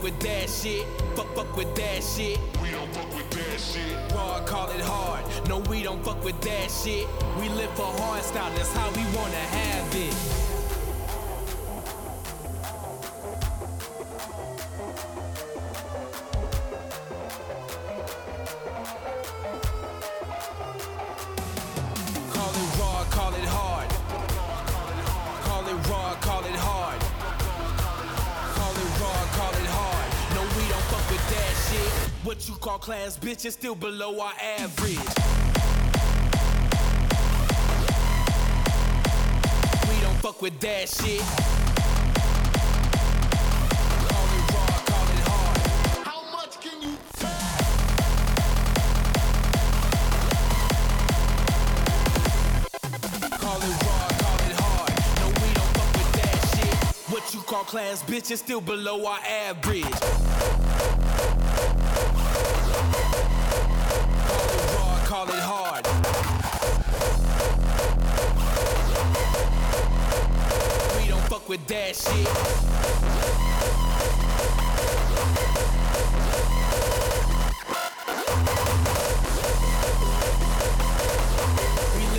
fuck with that shit. Fuck, fuck with that shit. We don't fuck with that shit. Raw, call it hard. No, we don't fuck with that shit. We live for hard style, that's how we wanna have it. Bitch, is still below our average. We don't fuck with that shit. Call it raw, call it hard. How much can you Call it raw, call it hard. No, we don't fuck with that shit. What you call class, bitch, is still below our average. We live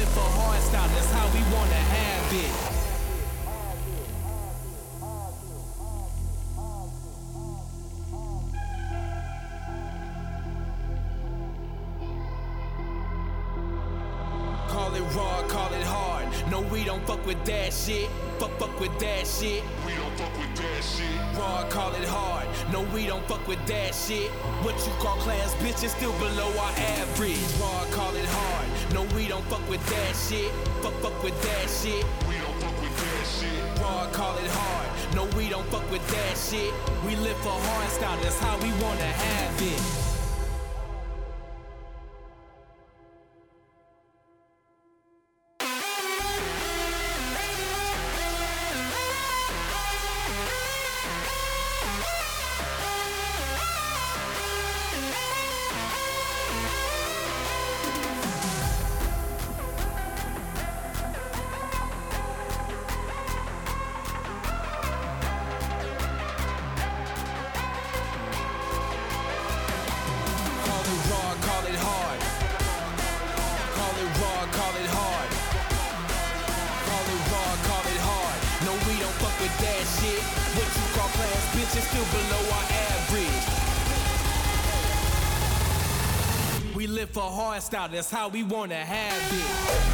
for hard that's how we wanna have it. Call it raw, call it hard. No we don't fuck with that shit. with that shit. Fuck, fuck with that shit. We don't fuck with that shit. Raw, call it hard. No, we don't fuck with that shit. What you call class, bitch, is still below our average. Raw, call it hard. No, we don't fuck with that shit. Fuck, fuck with that shit. We don't fuck with that shit. Raw, call it hard. No, we don't fuck with that shit. We live for hard style, that's how we wanna have it. That's how we wanna have What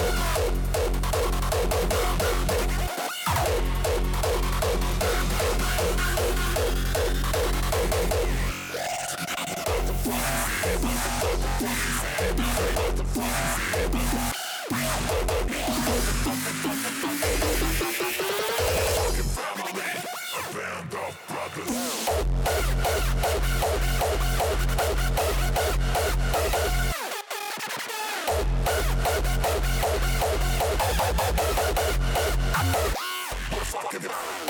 Brothers. Thank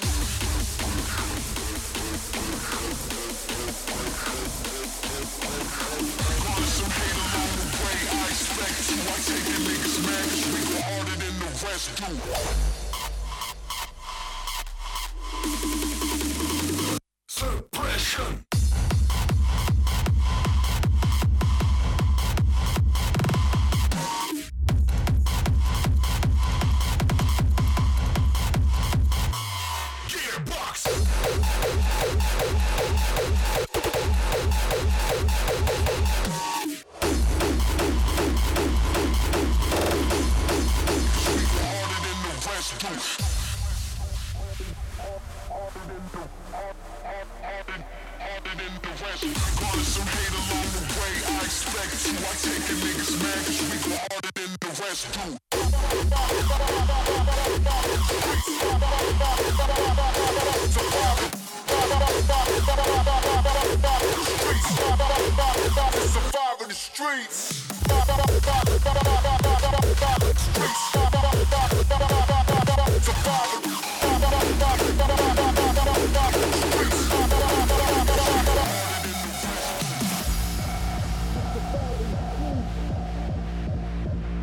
Let's.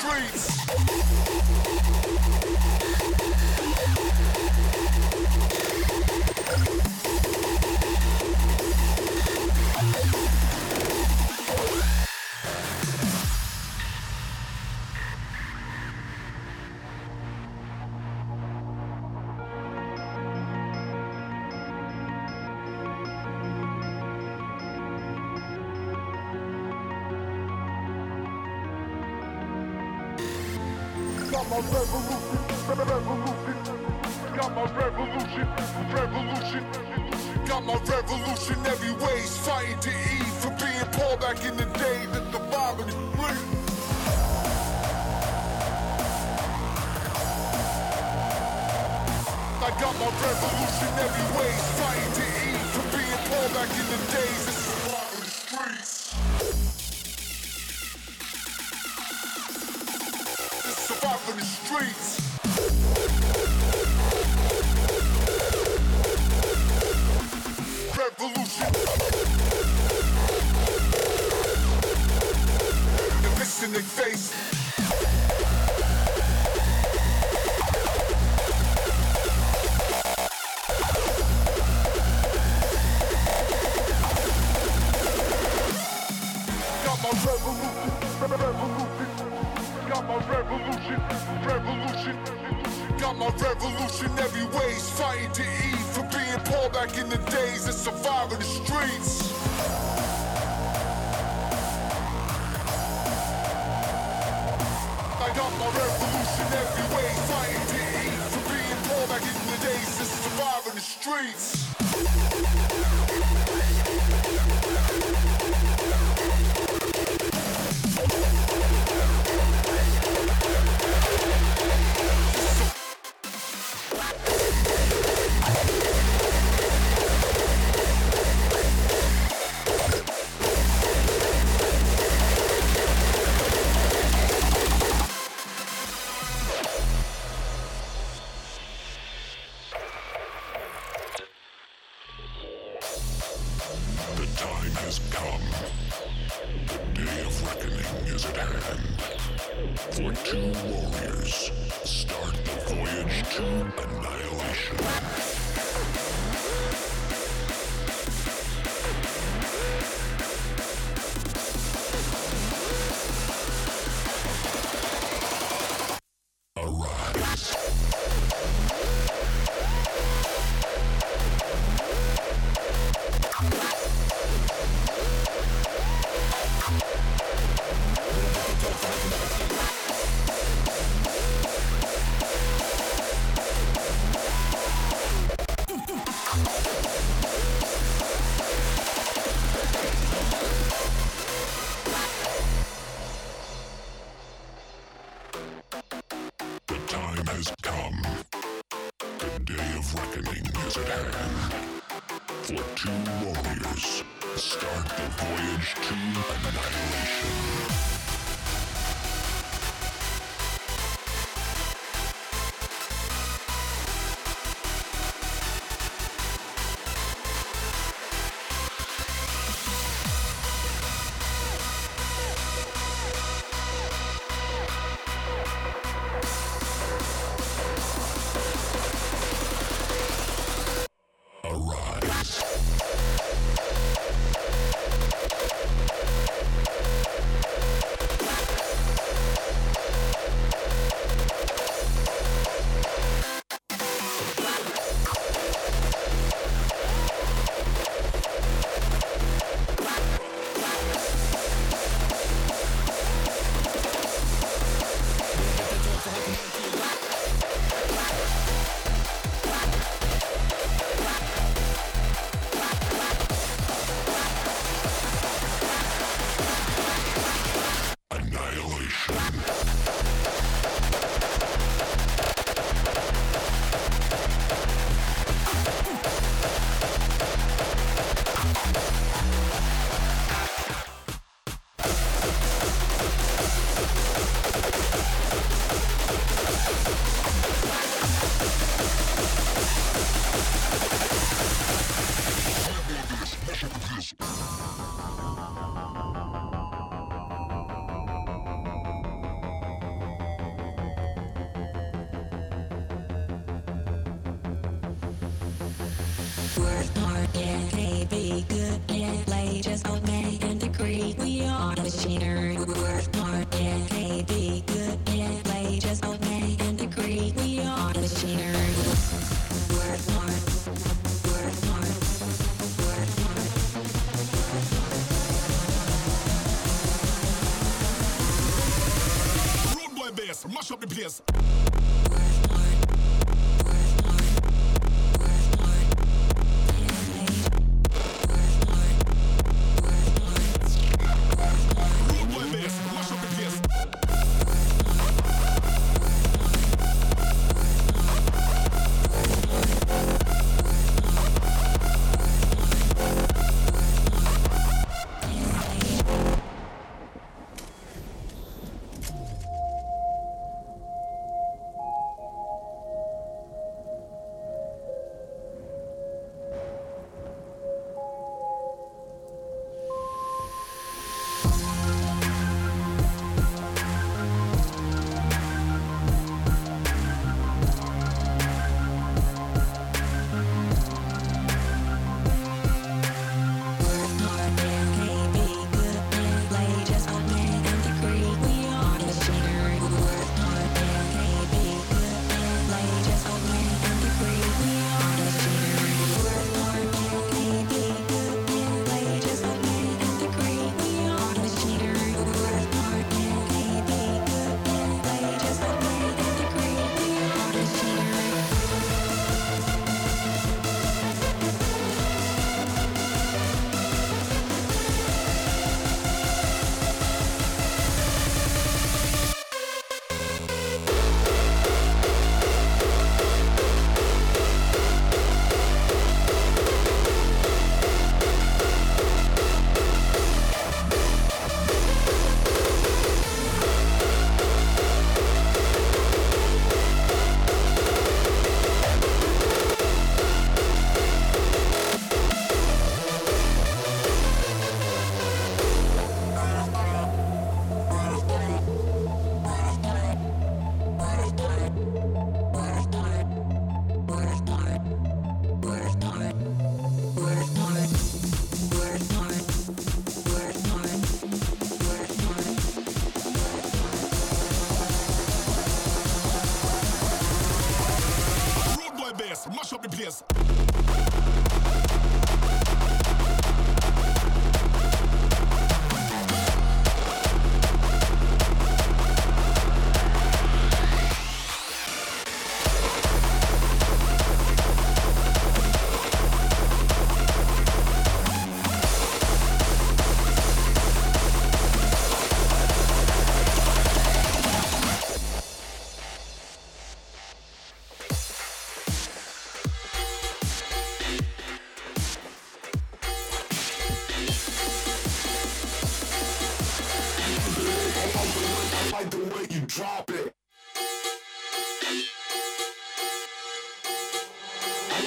streets. face.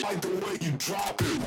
like the way you drop it.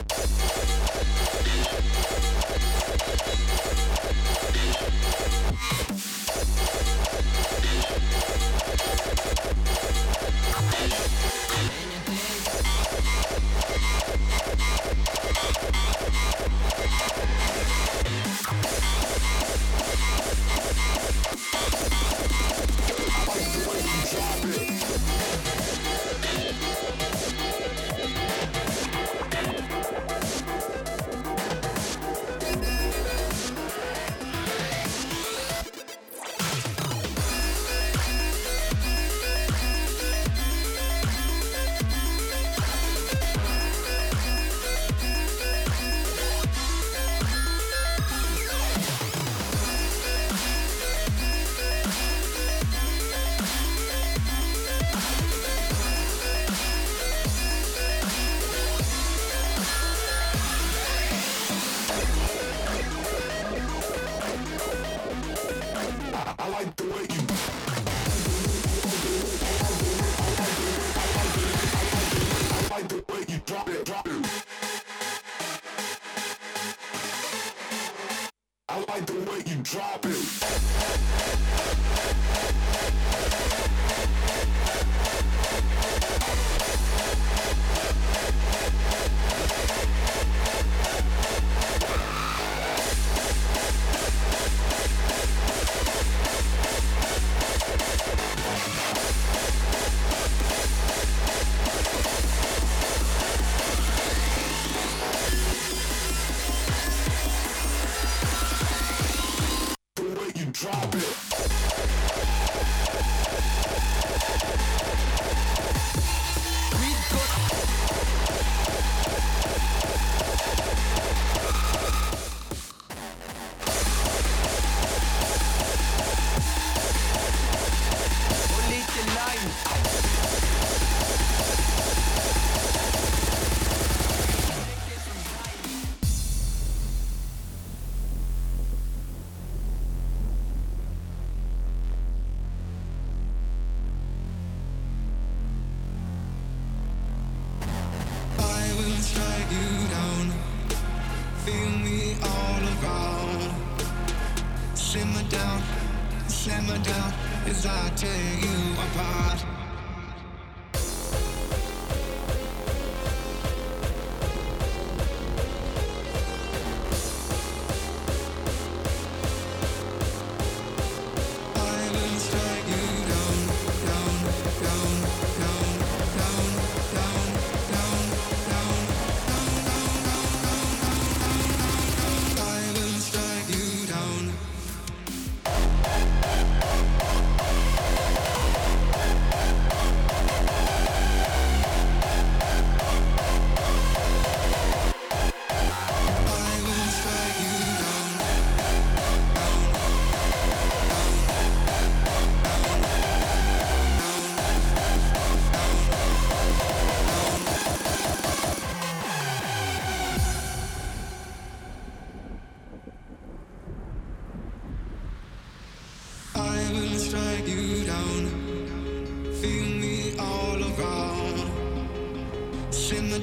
drop it.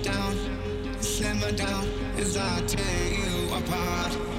down, simmer down as I tear you apart.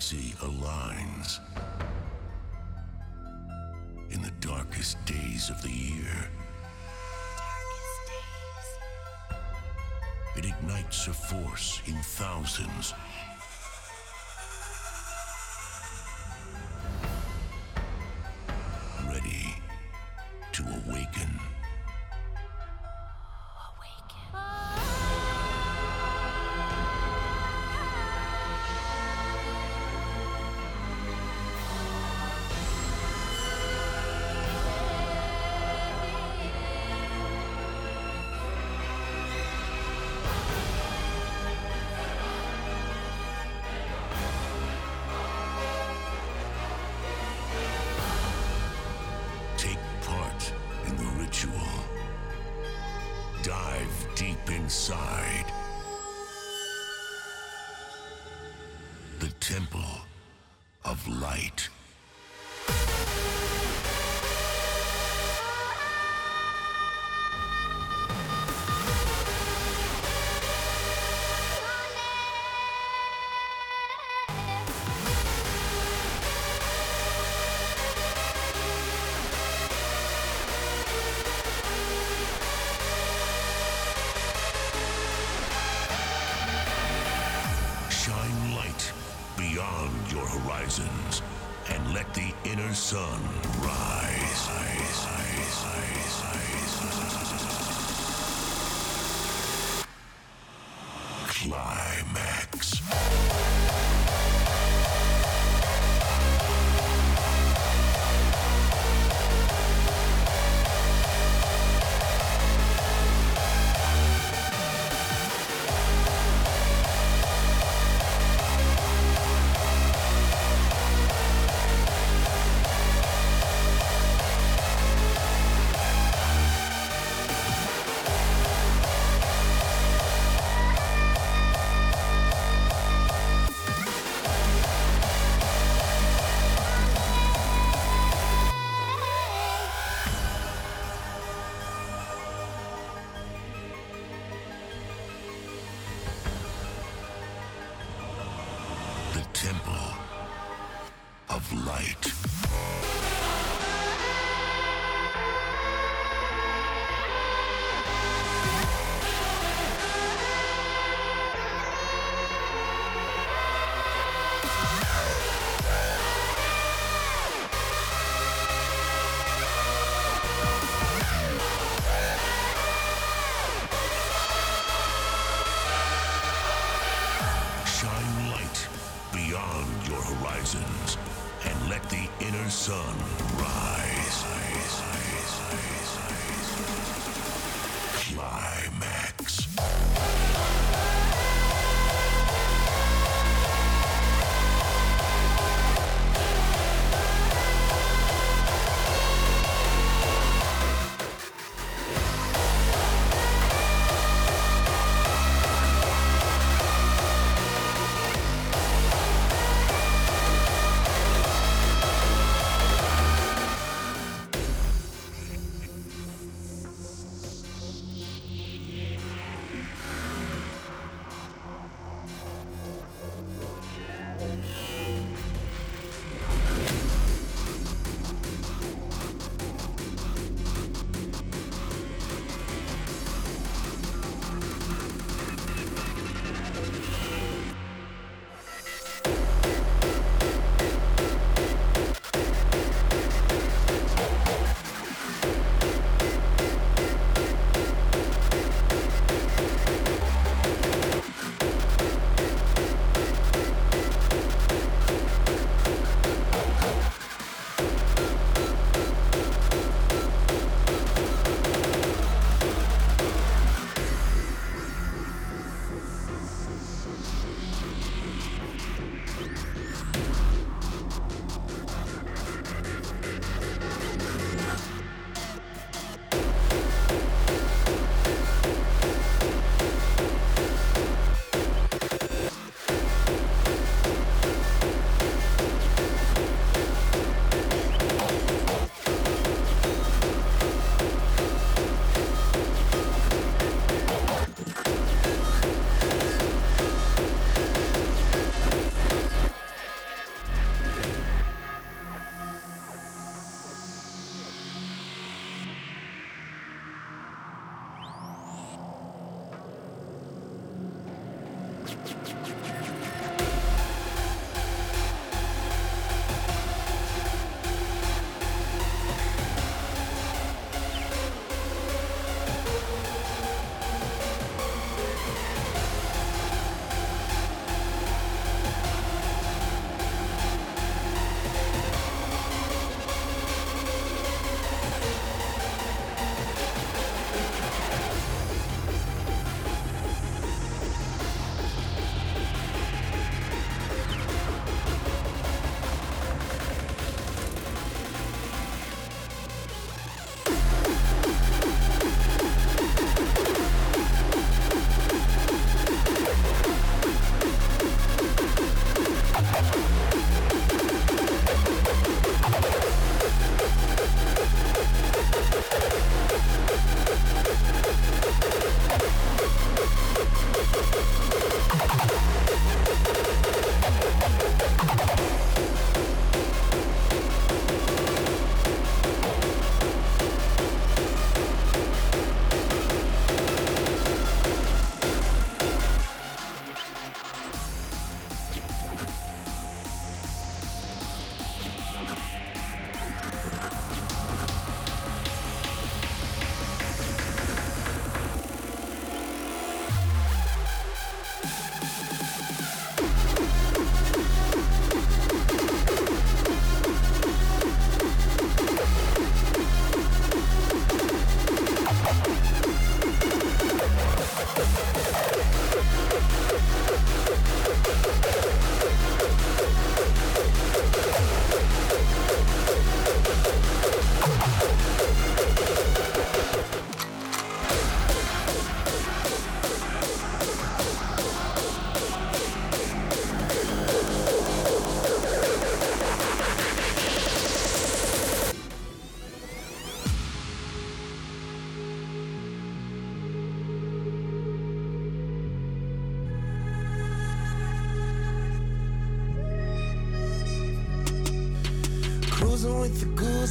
Galaxy aligns. In the darkest days of the year, it ignites a force in thousands. Sun Temple of Light.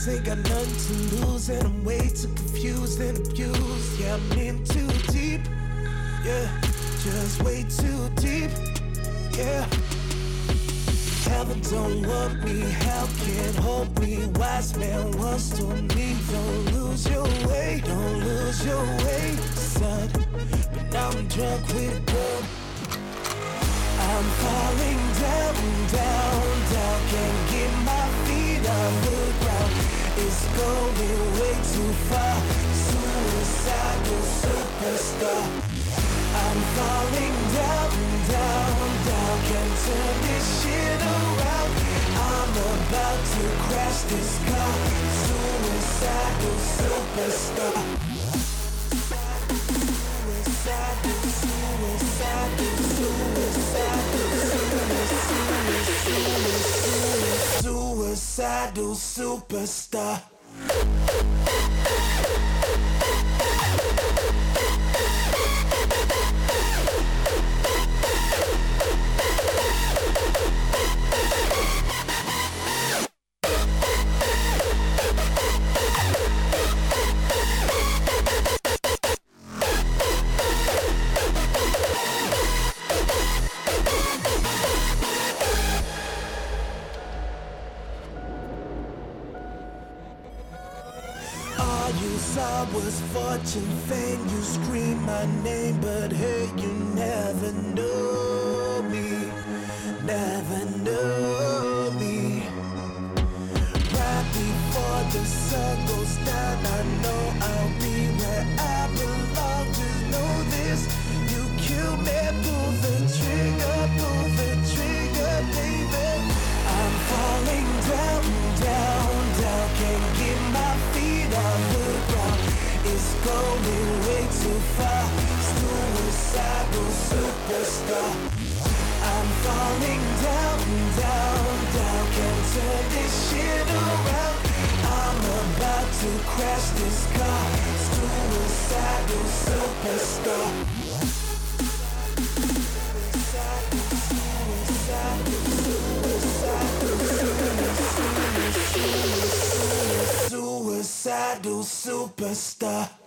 ain't got nothing to lose, and I'm way too confused and abused. I'm falling down, down, down. Can't turn this shit around. I'm about to crash this car. Suicidal superstar. Suicidal, suicidal, suicidal, suicidal, suicidal superstar. Watching fame, you scream my name, but hey, you do superstar.